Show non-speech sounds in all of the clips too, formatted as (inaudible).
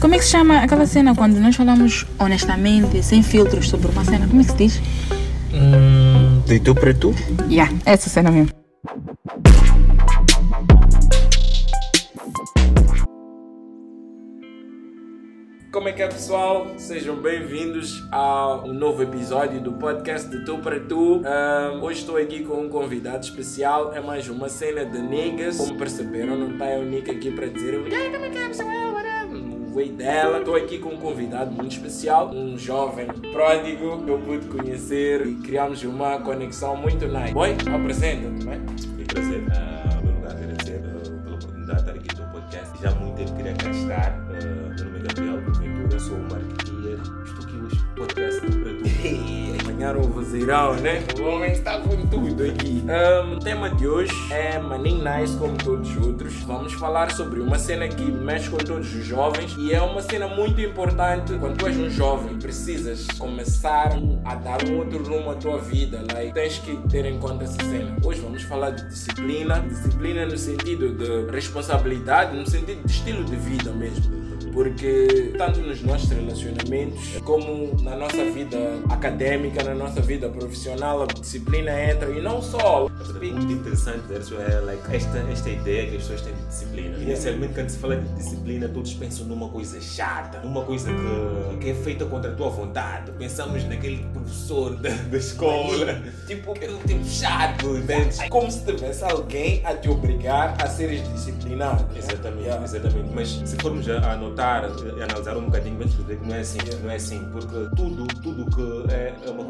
Como é que se chama aquela cena quando nós falamos honestamente, sem filtros sobre uma cena? Como é que se diz? Hum, de tu para tu? Yeah, essa cena mesmo. Pessoal? Sejam bem-vindos a um novo episódio do podcast de Tu para Tu. Ahm, hoje estou aqui com um convidado especial. É mais uma cena de niggas. Como perceberam, não está o Nick aqui para dizer "E aí, como é é dela. Estou aqui com um convidado muito especial, um jovem pródigo que eu pude conhecer e criamos uma conexão muito nice. Boy, apresenta-te, não é? Um prazer, podcast do para tu. Apanharam o vozeirão, né? O homem está com tudo aqui. Ahm, o tema de hoje é Manin Nice, como todos os outros. Vamos falar sobre uma cena que mexe com todos os jovens e é uma cena muito importante. Quando tu és um jovem, precisas começar a dar um outro rumo à tua vida. Like, tens que ter em conta essa cena. Hoje vamos falar de disciplina. Disciplina no sentido de responsabilidade, no sentido de estilo de vida mesmo. Porque tanto nos nossos relacionamentos como na nossa vida acadêmica, na nossa vida profissional, a disciplina entra e não só. Muito interessante é like, esta, esta ideia que as pessoas têm de disciplina. Inicialmente, quando se fala de disciplina, todos pensam numa coisa chata, numa coisa que, que é feita contra a tua vontade. Pensamos naquele professor da, da escola, tipo, é tipo chato, entende? Como se tivesse alguém a te obrigar a seres disciplinado. né? Exatamente, Yeah. exatamente. Mas se formos a a anotar e analisar um bocadinho, vamos perceber que não é assim, não é assim, porque tudo, tudo que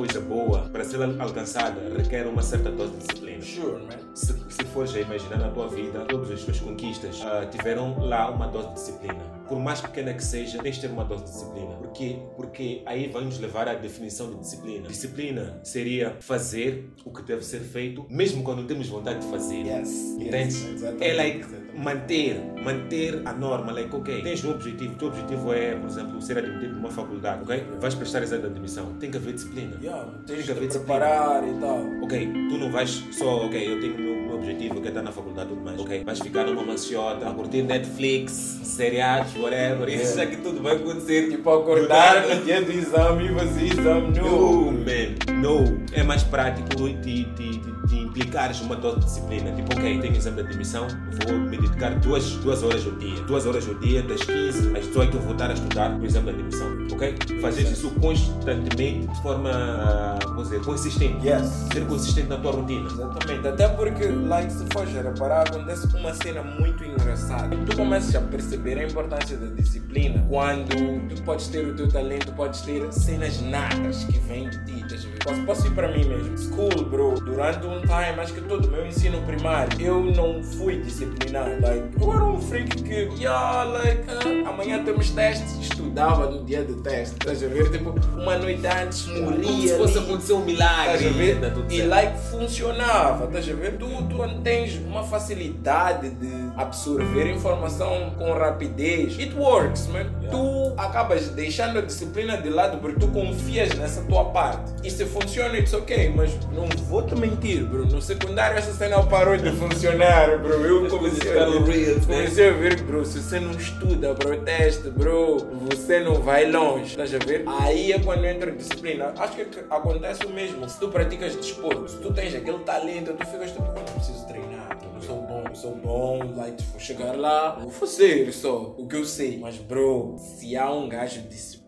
coisa boa para ser al- alcançada requer uma certa dose de disciplina. Sure, man. Se, se fores a imaginar na tua vida, todas as tuas conquistas ah, tiveram lá uma dose de disciplina. Por mais pequena que seja, tens de ter uma dose de disciplina. Porquê? Porque aí vai nos levar à definição de disciplina. Disciplina seria fazer o que deve ser feito, mesmo quando temos vontade de fazer. Yes. Entende? yes, É like manter, manter a norma, like, ok, tens um objetivo, o teu objetivo é, por exemplo, ser admitido numa faculdade, ok? Vais prestar exame de admissão, tem que haver disciplina. Yeah, Tem que haver preparar e tal. Ok, tu não vais só, ok, eu tenho o meu, meu objetivo, eu quero estar na faculdade e tudo mais, ok? Vais ficar numa manciota, a curtir Netflix, seriados, whatever, isso é que tudo vai acontecer, Tipo, acordar no dia do exame e fazer exame No, man, no. É mais prático de, de, de, de implicares uma dose de disciplina. Tipo, ok, tenho exame de admissão, vou me dedicar duas, duas horas ao dia. Duas horas ao dia, das 15 às 18 eu vou estar a estudar o exame de admissão, ok? Fazer isso constantemente, de forma, ah, vamos dizer, consistente. Yes. Ser consistente na tua rotina. Exatamente, até porque, like, se fores reparar, acontece uma cena muito engraçada. Tu começas a perceber a importância da disciplina quando tu podes ter o teu talento, podes ter cenas natas que vêm de ti? Posso, posso ir para mim mesmo. School, bro, durante um time, acho que todo o meu ensino primário, eu não fui disciplinado. Like, eu era um freak que, yeah, like, ah, amanhã temos testes, estudava no dia do teste, estás a ver? Tipo, uma noite antes morria. Como se fosse acontecer um milagre. Estás a ver? E certo. like funcionava, estás a ver? Tu, tu tens uma facilidade de absorver informação com rapidez. It works, man. Tu acabas deixando a disciplina de lado porque tu confias nessa tua parte. E se funciona, it's ok, mas não vou te mentir, bro. No secundário essa cena parou de funcionar, bro. Eu comecei né? comecei a ver, bro, se você não estuda, bro, teste, bro, você não vai longe, estás a ver? Aí é quando entra disciplina. Acho que acontece o mesmo. Se tu praticas desporto, se tu tens aquele talento, tu ficas tipo, eu não preciso treinar, eu sou bom, eu sou bom, like, vou chegar lá, vou fazer só o que eu sei. Mas, bro, se há um gajo disciplinado,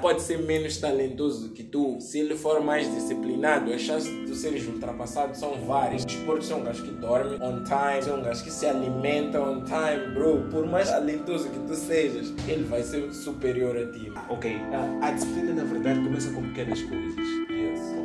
pode ser menos talentoso que tu, se ele for mais disciplinado, as chances de tu seres ultrapassado são várias. Desporto é um gajo que dorme on time, é um gajo que se alimenta on time, bro. Por mais talentoso que tu sejas, ele vai ser superior a ti. Ok, a, a disciplina na verdade começa com pequenas coisas.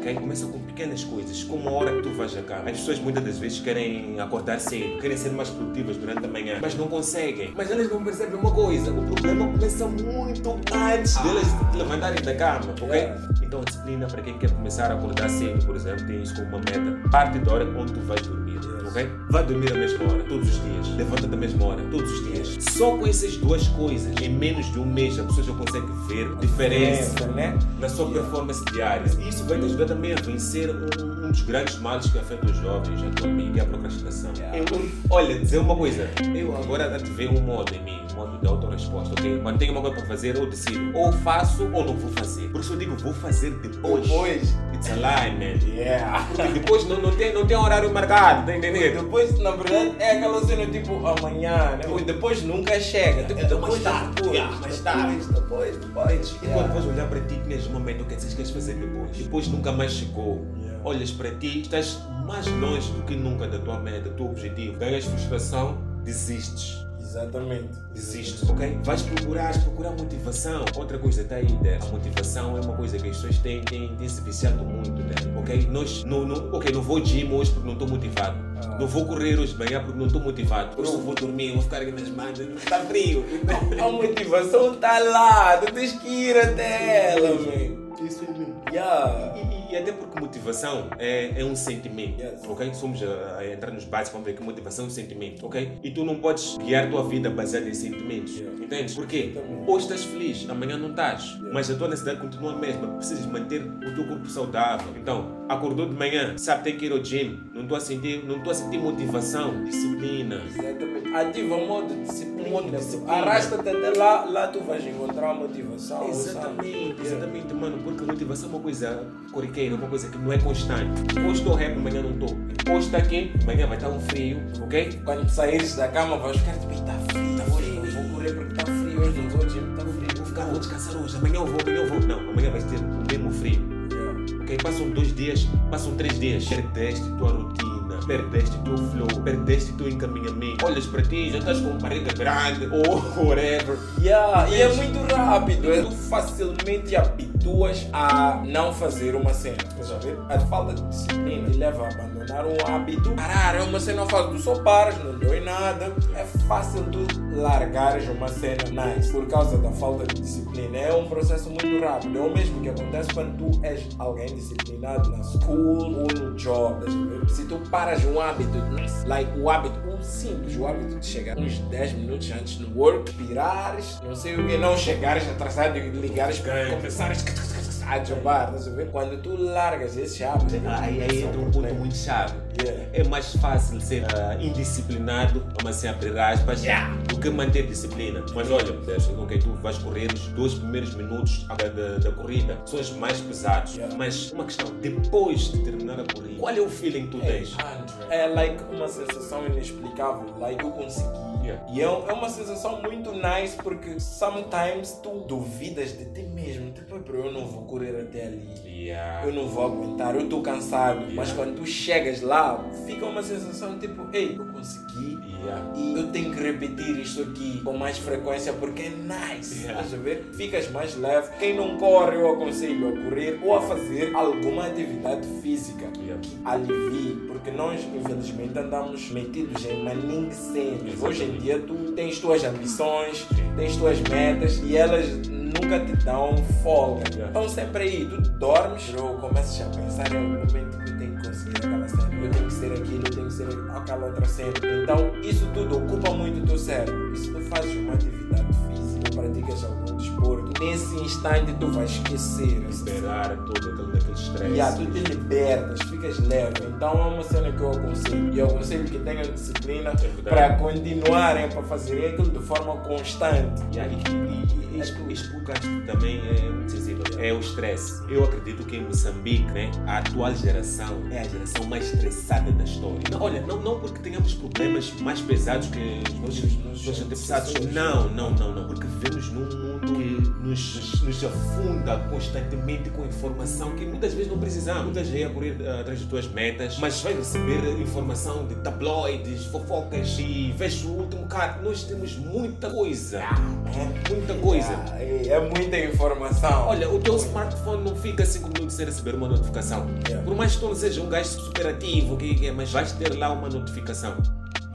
Ok? Começa com pequenas coisas, como a hora que tu vais cama. As pessoas muitas das vezes querem acordar cedo, querem ser mais produtivas durante a manhã, mas não conseguem. Mas elas não percebem uma coisa: o problema começa muito antes delas levantarem da cama, ok? Yeah. Então, a disciplina para quem quer começar a acordar cedo, por exemplo, isso como uma meta. Parte da hora onde tu vais dormir, ok? Vai dormir à mesma hora, todos os dias. Levanta da mesma hora, todos os dias. Só com essas duas coisas, em menos de um mês, a pessoa já consegue ver diferença Diferença, né? na sua performance diária. E isso vai te ajudar também a vencer um dos grandes males que afeta os jovens atualmente é a procrastinação. Yeah. Eu- eu- olha, dizer uma coisa, eu agora ativei um modo em mim, um modo de autorresposta, ok? Quando tenho uma coisa para fazer, eu decido, ou faço ou não vou fazer. Por isso eu digo, vou fazer depois. Depois. It's a lie, man. Yeah. Porque depois não, não, tem, não tem horário marcado, tá entendendo? Depois, na verdade, é aquela cena tipo amanhã, né? O depois nunca chega. Tipo, É, depois, mais tarde, depois, yeah, mais depois, tarde. Depois, depois. E Yeah. quando vais olhar para ti, tinhas um momento que dizes que queres fazer depois. Depois nunca mais chegou. Olhas para ti, estás mais longe do que nunca da tua meta, do teu objetivo. Ganhas frustração, desistes. Exatamente. Desistes, ok? Vais procurar, procurar motivação. Outra coisa está aí, né? A motivação é uma coisa que as pessoas têm, têm, têm se viciado muito, né? Ok? Nós, não, não, ok, não vou ao gym hoje porque não estou motivado. Ah. Não vou correr hoje de manhã porque não estou motivado. Hoje não vou dormir, vou ficar aqui nas mãos, está frio. A motivação tá lá, tu tens que ir até ela, man. Isso é mesmo. Yeah. E, até porque motivação é, é um sentimento, Yes. ok? Somos a, a entrar nos básicos, vamos ver que motivação é um sentimento, ok? E tu não podes guiar tua vida baseada em sentimentos, Yeah. entendes? Porquê? Hoje estás feliz, amanhã não estás, Yeah. mas a tua necessidade continua a mesma, precisas manter o teu corpo saudável. Então, acordou de manhã, sabe, tem que ir ao gym, não estou a sentir, não estou a sentir motivação, disciplina. Exatamente. Ativa o modo disciplina. Modo disciplina. Arrasta-te até lá, lá tu vais encontrar a motivação. Exatamente, sabe? exatamente, mano, porque a motivação é uma coisa corriqueira, uma coisa que não é constante. Hoje estou rap, amanhã não estou. Hoje está quente, amanhã vai estar um frio, ok? Quando saíres da cama vais ficar tipo, está frio, tá frio, eu vou correr porque está frio, hoje não vou gym, está frio. Vou ficar, vou descansar hoje, amanhã eu vou, amanhã eu vou. Não, amanhã vais ter o mesmo frio, Yeah. ok? Passam dois dias, passam três dias, perdeste tua rotina, perdeste teu flow, perdeste teu encaminhamento. Olhas para ti, já estás com barriga grande ou whatever. Yeah, e é muito rápido, é- tu facilmente habituas a não fazer uma cena. Estás a ver? A falta de disciplina te leva a abandonar um hábito. Parar, é uma cena não faz, tu só paras, não dói nada. É fácil tu largares uma cena nice por causa da falta de disciplina. É um processo muito rápido. É o mesmo que acontece quando tu és alguém disciplinado na school ou no job. estás a ver? Se tu paras um hábito, like o hábito, o simples, o hábito de chegar uns 10 minutos antes no work, pirares, não sei o que, não chegares atrasado e ligares começares a jobar, estás a ver? Quando tu largas esse hábito, Aí, aí entra um ponto muito chave. Yeah. É mais fácil ser ah, indisciplinado, vamos assim abrir aspas, do que manter disciplina. Mas olha, ok, tu vais correr os dois primeiros minutos da, da, da corrida, são os mais pesados. Yeah. Mas uma questão, depois de terminar a corrida, qual é o feeling que tu tens? É like uma sensação inexplicável, like eu consegui. Yeah. E é, é uma sensação muito nice porque sometimes tu duvidas de ti mesmo, tipo, "Bro, eu não vou correr até ali. Yeah. Eu não vou aguentar, eu estou cansado. Mas quando tu chegas lá, fica uma sensação tipo, ei, eu consegui. Yeah. E eu tenho que repetir isto aqui com mais frequência porque é nice. Yeah. Estás a ver? Ficas mais leve. Quem não corre, eu aconselho a correr ou a fazer alguma atividade física Yeah. que alivie. Porque nós, infelizmente, andamos metidos em maningues Hoje em dia, tu tens tuas ambições, tens tuas metas e elas nunca te dão folga. Estão sempre aí. Tu dormes, bro, começas a pensar em algum momento que conseguir aquela cena. Eu tenho que ser aquilo, eu tenho que ser aquela outra cena. Então, isso tudo ocupa muito o teu cérebro. E se tu fazes uma atividade física, praticas algum desporto, nesse instante tu vais esquecer. Liberar todo aquele, aquele stress. e ah, tu te libertas, ficas leve. Então é uma cena que eu aconselho. E eu aconselho que tenham disciplina verdade. para continuarem para fazerem aquilo de forma constante. Yeah, e, e, e, isto, isto que tocaste também é muito sensível. É o stress. Eu acredito que em Moçambique, né, a atual geração é a geração mais estressada da história. Não, olha, não, não porque tenhamos problemas mais pesados que os nossos, antepassados. Não, não, não, não. Porque vivemos num mundo que nos, nos, afunda constantemente com informação que muitas vezes não precisamos. Muitas vezes é a correr ah, atrás das tuas metas, mas vai receber informação de tabloides, fofocas e vês o último cara. Nós temos muita coisa. Muita coisa. Ah, é, é muita informação. Olha, o teu smartphone não fica 5 minutos sem receber uma notificação. Yeah. Por mais que tu não seja um gajo super ativo, que, que, é, mas vais ter lá uma notificação.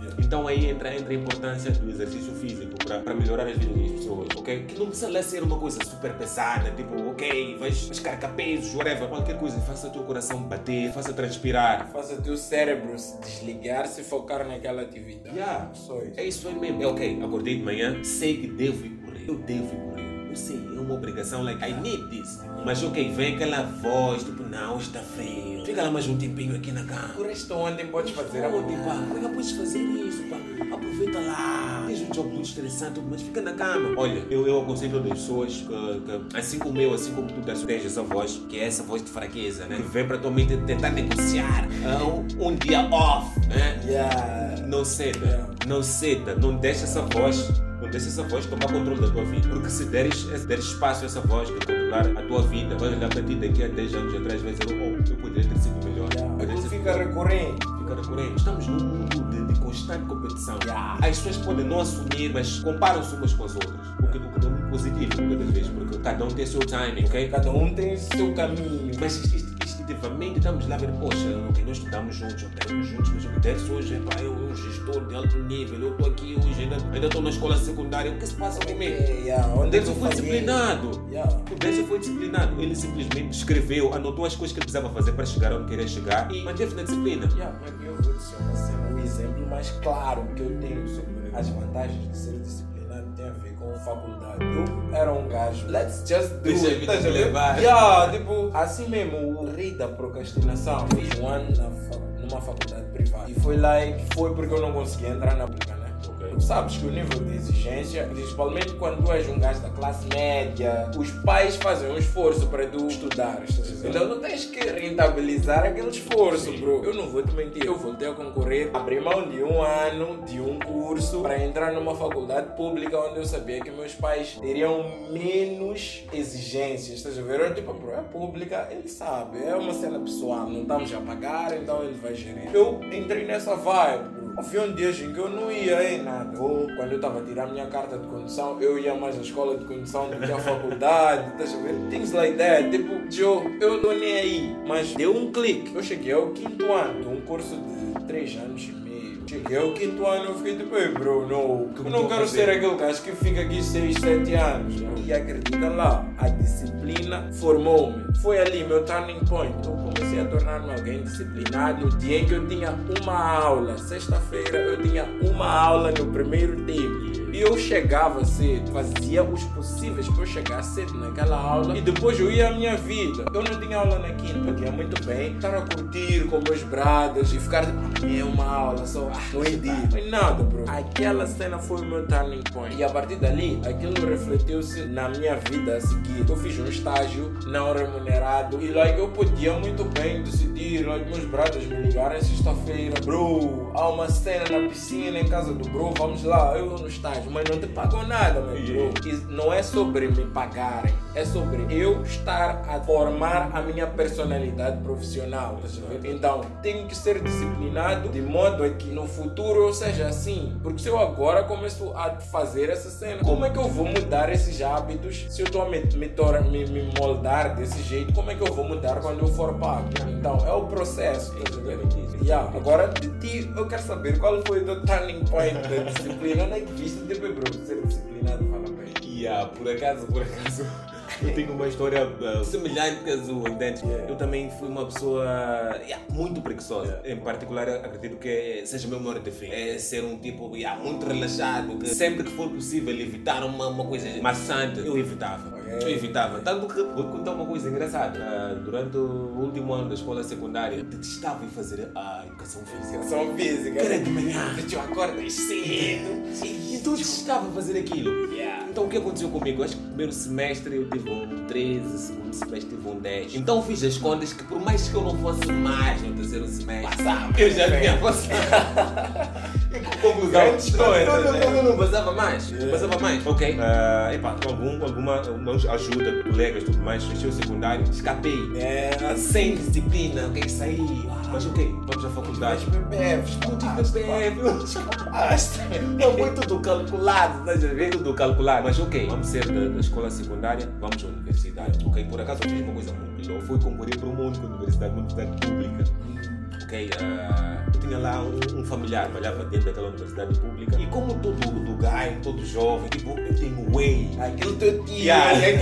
Yeah. Então aí entra, entra a importância do exercício físico para melhorar as vidas das pessoas, ok? Que não precisa lá ser uma coisa super pesada, tipo, ok, vais, vais carregar pesos, whatever. Qualquer coisa, faça o teu coração bater, faça transpirar. Faça o teu cérebro se desligar, se focar naquela atividade. Yeah. Só isso. É isso aí mesmo. É ok, acordei de manhã, sei que devo. Eu devo ir correr. eu sei, é uma obrigação, like, I need this. Mas ok, vem aquela voz, tipo, não, está feio. Fica lá mais um tempinho aqui na cama. Por resto, ontem podes fazer a Onde, pá? Como é que podes fazer isso, pá? Aproveita lá. Tens um job muito estressante, mas fica na cama. Olha, eu, eu aconselho as pessoas que, que, assim como eu, assim como tu tens, essa voz, que é essa voz de fraqueza, né? Que vem para tua mente tentar negociar ah, um, um dia off, né? Yeah. Não ceda, não ceda, não deixa essa voz, não essa voz tomar controle da tua vida. Porque se deres, se deres espaço a essa voz de controlar a tua vida, vai olhar para ti daqui a 10 anos atrás e vai dizer, oh, eu poderia ter sido melhor. Yeah. Aquilo fica recorrente. fica recorrente. Estamos num mundo de, de constante competição. Yeah. As pessoas podem não assumir, mas comparam-se umas com as outras. O que, o que é muito positivo, cada vez, porque cada um tem o seu timing, ok? Cada um tem o seu caminho. Mas isto- instintivamente estamos lá a ver, poxa, ok, nós estudamos juntos, estamos juntos, mas o deve hoje é pá, eu um gestor de alto nível, eu estou aqui hoje, ainda estou na escola secundária, o que se passa comigo? É, yeah. O Onde Denzel tu foi fazia? disciplinado. Yeah. O Denzel foi disciplinado. Ele simplesmente escreveu, anotou as coisas que ele precisava fazer para chegar onde queria chegar e manteve na disciplina. Yeah, eu vou dizer uma cena, o exemplo mais claro que eu tenho sobre as vantagens de ser disciplinado tem a ver faculdade. Eu era um gajo, let's just do Deixa it, vida estás a te ver? levar. Yeah, tipo, assim mesmo, o rei da procrastinação. Fiz um ano na numa faculdade privada. E foi lá e foi porque eu não conseguia entrar na pública, sabes que o nível de exigência, principalmente quando tu és um gajo da classe média, os pais fazem um esforço para tu estudar. Então tu tens que rentabilizar aquele esforço, bro. Eu não vou te mentir. Eu voltei a concorrer, abri mão de um ano, de um curso, para entrar numa faculdade pública onde eu sabia que meus pais teriam menos exigências. Estás a ver? Eu, tipo, bro, é pública, ele sabe. É uma cena pessoal, não estamos a pagar, então ele vai gerir. Eu entrei nessa vibe, um dia em que eu não ia em nada. Quando eu estava a tirar a minha carta de condução, eu ia mais à escola de condução do que à faculdade. (laughs) Estás a ver? Things like that. Tipo, Joe, eu não nem aí. Mas deu um clique. Eu cheguei ao quinto ano de um curso de três anos e meio. Cheguei ao quinto ano eu fiquei tipo, "Ei, bro, não. Eu não quero ser aquele gajo que fica aqui 6, 7 anos. E acredita lá, a disciplina formou-me. Foi ali meu turning point. Eu comecei a tornar-me alguém disciplinado. No dia em que eu tinha uma aula, sexta-feira, eu tinha uma aula no primeiro tempo. Eu chegava cedo, fazia os possíveis para eu chegar cedo naquela aula e depois eu ia à minha vida. Eu não tinha aula na quinta, eu tinha muito bem estar a curtir com meus bradas e ficar tipo, é uma aula só, ah, não entendi. Foi nada, bro. Aquela cena foi o meu turning point. E a partir dali, aquilo refletiu-se na minha vida a seguir. Eu fiz um estágio não remunerado e like, eu podia muito bem decidir, like, meus bradas me ligarem sexta-feira, bro, há uma cena na piscina em casa do bro, vamos lá, eu no estágio, mas não te pagam nada, meu. E não é sobre me pagarem, é sobre eu estar a formar a minha personalidade profissional. Então, tenho que ser disciplinado de modo a que no futuro eu seja assim. Porque se eu agora começo a fazer essa cena, como é que eu vou mudar esses hábitos se eu estou a me, me, me, moldar desse jeito? Como é que eu vou mudar quando eu for pago? Então, é o processo. Yeah. Agora, de ti, eu quero saber qual foi o teu turning point da disciplina. Onde é que viste bro, ser disciplinado vale a pena? E ah, por acaso, por acaso, eu tenho uma história ah, semelhante com a sua, entende? Eu também fui uma pessoa yeah, muito preguiçosa. Em particular, acredito que seja meu maior defeito. É ser um tipo yeah, muito relaxado, que sempre que for possível evitar uma, uma coisa maçante, eu evitava. Ok. Eu evitava. Tanto que vou te contar uma coisa engraçada. Ah, durante o último ano da escola secundária, detestava ir fazer a educação física. Educação física. Era de manhã. Tu acordas cedo. Então eu estava a fazer aquilo. Yeah. Então o que aconteceu comigo? Acho que no primeiro semestre eu tive um 13, segundo semestre tive um 10. Então fiz as contas que por mais que eu não fosse mais no terceiro semestre, Passava. eu já tinha passado. (laughs) Conclusão. Não, não, não, não, não, passava mais. Yeah. Passava mais. Ok. Ah, epá, com algum, alguma alguma ajuda de colegas e tudo mais, fechei o secundário, escapei. É. Sem disciplina, ok, saí. Mas ok, vamos à faculdade. Não tive bebê, Basta. Não foi tudo calculado, estás a ver? Tudo calculado. Mas ok, vamos ser da, da escola secundária, vamos à universidade. Ok, por acaso eu fiz uma coisa muito louca. Fui concorrer para uma única universidade, uma universidade pública. Ok? Ah, eu tinha lá um, um familiar, malhava dentro daquela universidade pública. E como todo, guy, todo jovem, tipo, eu tenho way. Aquele teu tio, Yeah. aquele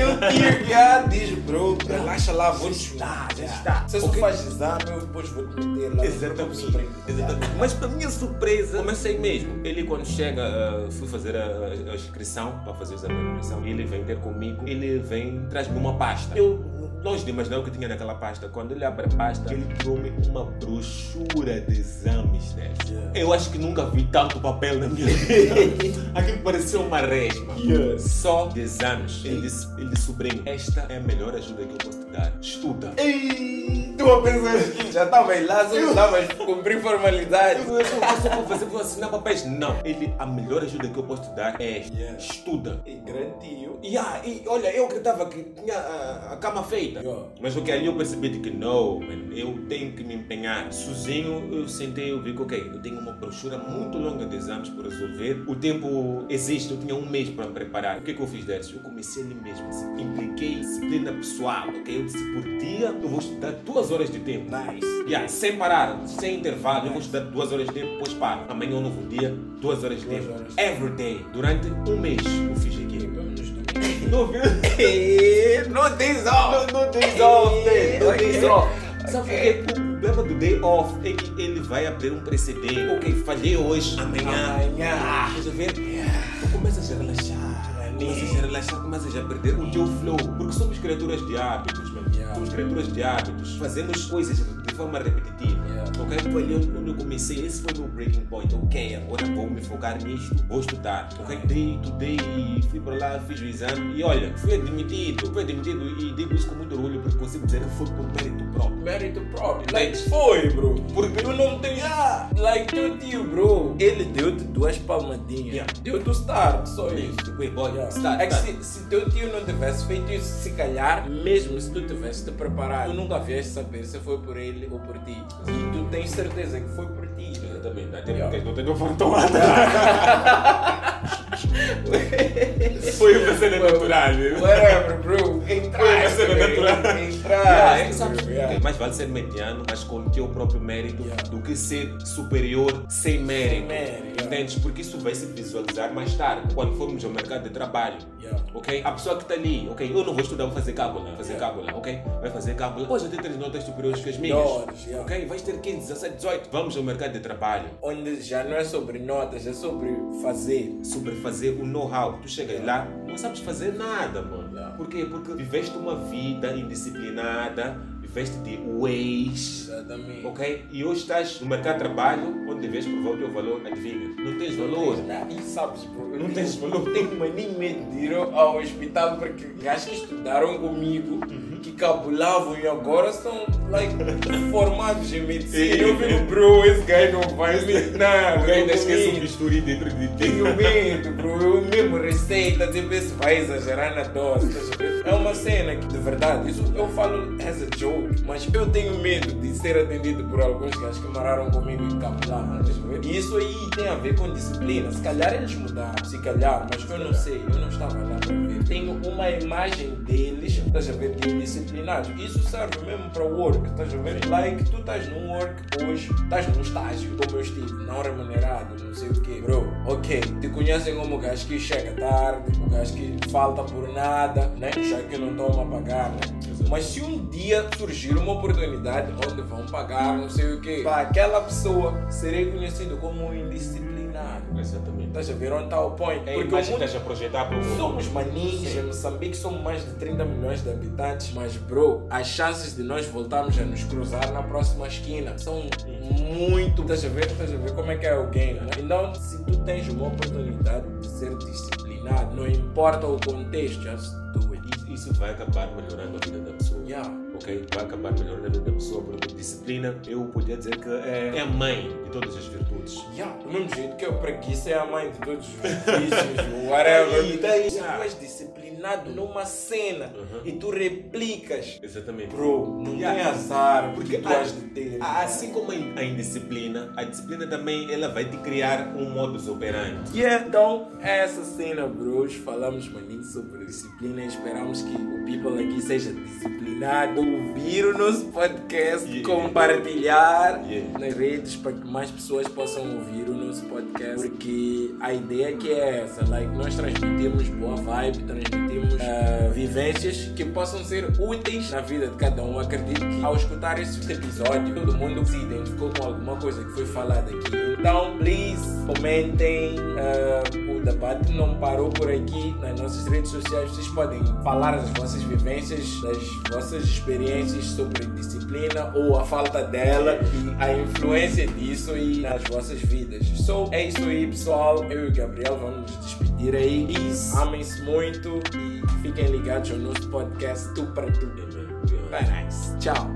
tio que ah, diz, bro, relaxa lá, vou te já Yeah. está. Se tu Ok. faz exame, eu depois vou te meter lá. Exatamente. Exatamente. Mas para minha surpresa, comecei mesmo. Ele quando chega, ah, fui fazer a, a inscrição, para fazer o exame de inscrição, ele vem ter comigo, ele vem, traz-me uma pasta. Eu, longe de imaginar o que tinha naquela pasta. Quando ele abre a pasta, ele trouxe uma brochura de exames, né? Yeah. Eu acho que nunca vi tanto papel na minha (laughs) vida. Aquilo parecia uma resma. Yeah. Só de exames. Ele disse, ele disse, sobrinho, esta é a melhor ajuda que eu posso te dar. Estuda. Ei, tu a pensar que já estava lá, só estavas cumprir formalidade. Eu só posso vou fazer, vou assinar papéis. Não. Ele, a melhor ajuda que eu posso te dar é Yeah. estuda. E grande tio. E, olha, eu acreditava que tinha a, a cama feita. Yeah. Mas ok, ali eu percebi de que não, man, eu tenho que me empenhar. Sozinho eu sentei e vi que ok, eu tenho uma brochura muito longa de exames por resolver. O tempo existe, eu tinha um mês para me preparar. O que é que eu fiz dessas? Eu comecei ali mesmo, assim, impliquei disciplina pessoal, ok? Eu disse por dia eu vou estudar duas horas de tempo. Nice. Yeah, sem parar, sem intervalo, eu vou estudar duas horas de tempo, depois paro. Amanhã é um novo dia, duas horas de Duas tempo. horas. Every day. Durante um mês eu fiz domingos. (laughs) Não viu? (laughs) No days off. No days off. (laughs) No Ok. days off. Sabe por quê? O problema do day off é que ele vai abrir um precedente. Ok, falhei hoje, amanhã. Amanhã. Ah, a ver? Tu começas a relaxar. Começas a relaxar, começas a perder o teu flow. Porque somos criaturas de hábitos. Yeah. Somos criaturas de hábitos. Fazemos coisas de forma repetitiva. Ok? Foi ali onde eu comecei. Esse foi o meu breaking point. Ok, agora vou me focar nisto. Vou estudar. Ok? Dei, estudei, fui para lá, fiz o exame. E olha, fui admitido. Fui admitido e digo isso com muito orgulho porque consigo dizer que foi por mérito próprio. Mérito próprio. Like, foi, bro. Porque tu não tens. Ah, like, teu tio, bro. Ele deu-te duas palmadinhas. Yeah. Deu-te o start, só isso. Wait, boy, Yeah. start, é que se, se teu tio não tivesse feito isso, se calhar, mesmo se tu tivesse te preparado, tu nunca vieste saber se foi por ele ou por ti. E tu tens certeza que foi por ti. Exatamente, até porque não tenho fantomada. (laughs) Foi uma cena natural? Whatever, bro. Entrar. Foi uma cena natural. Entrar. Yeah, yeah. Mais vale ser mediano, mas com o teu próprio mérito, Yeah. do que ser superior sem mérito. mérito, yeah. Entendes? Porque isso vai se visualizar mais tarde, quando formos ao mercado de trabalho. Yeah. Ok? A pessoa que está ali, ok? Eu não vou estudar, vou fazer cálculo, fazer Yeah. cálculo, ok? Vai fazer cálculo. Hoje até ter notas superiores que as minhas. Yeah. Ok? Vais ter 15, 17, 18. Vamos ao mercado de trabalho. Onde já não é sobre notas, é sobre fazer. sobre fazer o know-how. Tu chegas lá, não sabes fazer nada, mano. Yeah. Por quê? Porque viveste uma vida indisciplinada, viveste de ways, Exatamente. ok? E hoje estás no mercado de trabalho, onde deves provar o teu valor, adivinha? Não tens valor. E sabes, bro, eu Não tens valor. Tenho maninho medo de ir ao hospital porque gajos que estudaram comigo, Uhum. Que cabulavam e agora são like, (laughs) formados em medicina. Eu fico, bro, esse gajo não vai me. (laughs) Não, Alguém ainda esquece um bisturi dentro de ti. (laughs) Tenho medo, bro. Eu mesmo receita, tipo, esse vai exagerar na dose. ver? É uma cena que, de verdade, isso eu falo as a joke, mas eu tenho medo de ser atendido por alguns gajos que moraram comigo e a ver? E isso aí tem a ver com disciplina. Se calhar eles mudaram, se calhar, mas eu não sei, eu não estava lá para ver. Tenho uma imagem deles, estás a ver, de indisciplinados. Isso serve mesmo para o work, estás a ver? Like, tu estás num work hoje, estás num estágio, como eu estive, não remunerado, não sei o quê. Bro, ok, te conhecem como o gajo que chega tarde, o gajo que falta por nada, né? Já que não estão a pagar, né? Mas se um dia surgir uma oportunidade onde vão pagar, não sei o quê, para aquela pessoa, serei conhecido como um indisciplinado. Exatamente. Estás a ver onde está o point? É Porque o mundo estás a projetar para o mundo. Somos maninhos, em Moçambique somos mais de 30 milhões de habitantes, mas bro, as chances de nós voltarmos a nos cruzar na próxima esquina são muito. Estás a ver? Estás a ver como é que é o game, né? Então, se tu tens uma oportunidade de ser disciplinado, não importa o contexto, just do it. Isso- Isso vai acabar melhorando a vida da pessoa. Yeah. Ok? Vai acabar melhorando a vida da pessoa, porque disciplina, eu podia dizer que é, é a mãe de todas as virtudes. Yeah, do mesmo jeito que a preguiça é a mãe de todos os vícios, (laughs) whatever. Daí, daí, se yeah. tu és disciplinado numa cena Uhum. e tu replicas, Exatamente. bro, não Yeah. tem azar, Porque tu has de ter. Assim como a indisciplina, a disciplina também ela vai te criar um modus operandi. Yeah, então, essa cena, bros, falamos maninho sobre disciplina e esperamos que o people aqui seja disciplinado. Ouvir o nosso podcast, Yeah. compartilhar Yeah. nas redes para que mais pessoas possam ouvir o nosso podcast. Porque a ideia que é essa, like, nós transmitimos boa vibe, transmitimos ah, vivências que possam ser úteis na vida de cada um. Acredito que ao escutar este episódio, todo mundo se identificou com alguma coisa que foi falada aqui. Então, please, comentem. o debate não parou por aqui. Nas nossas redes sociais, vocês podem falar das vossas vivências, das vossas experiências sobre disciplina ou a falta dela e a influência disso e nas vossas vidas. So, é isso aí, pessoal. Eu e o Gabriel vamos nos despedir aí. Amem-se muito e fiquem ligados ao nosso podcast Tu para Tu. Bye, nice. Tchau.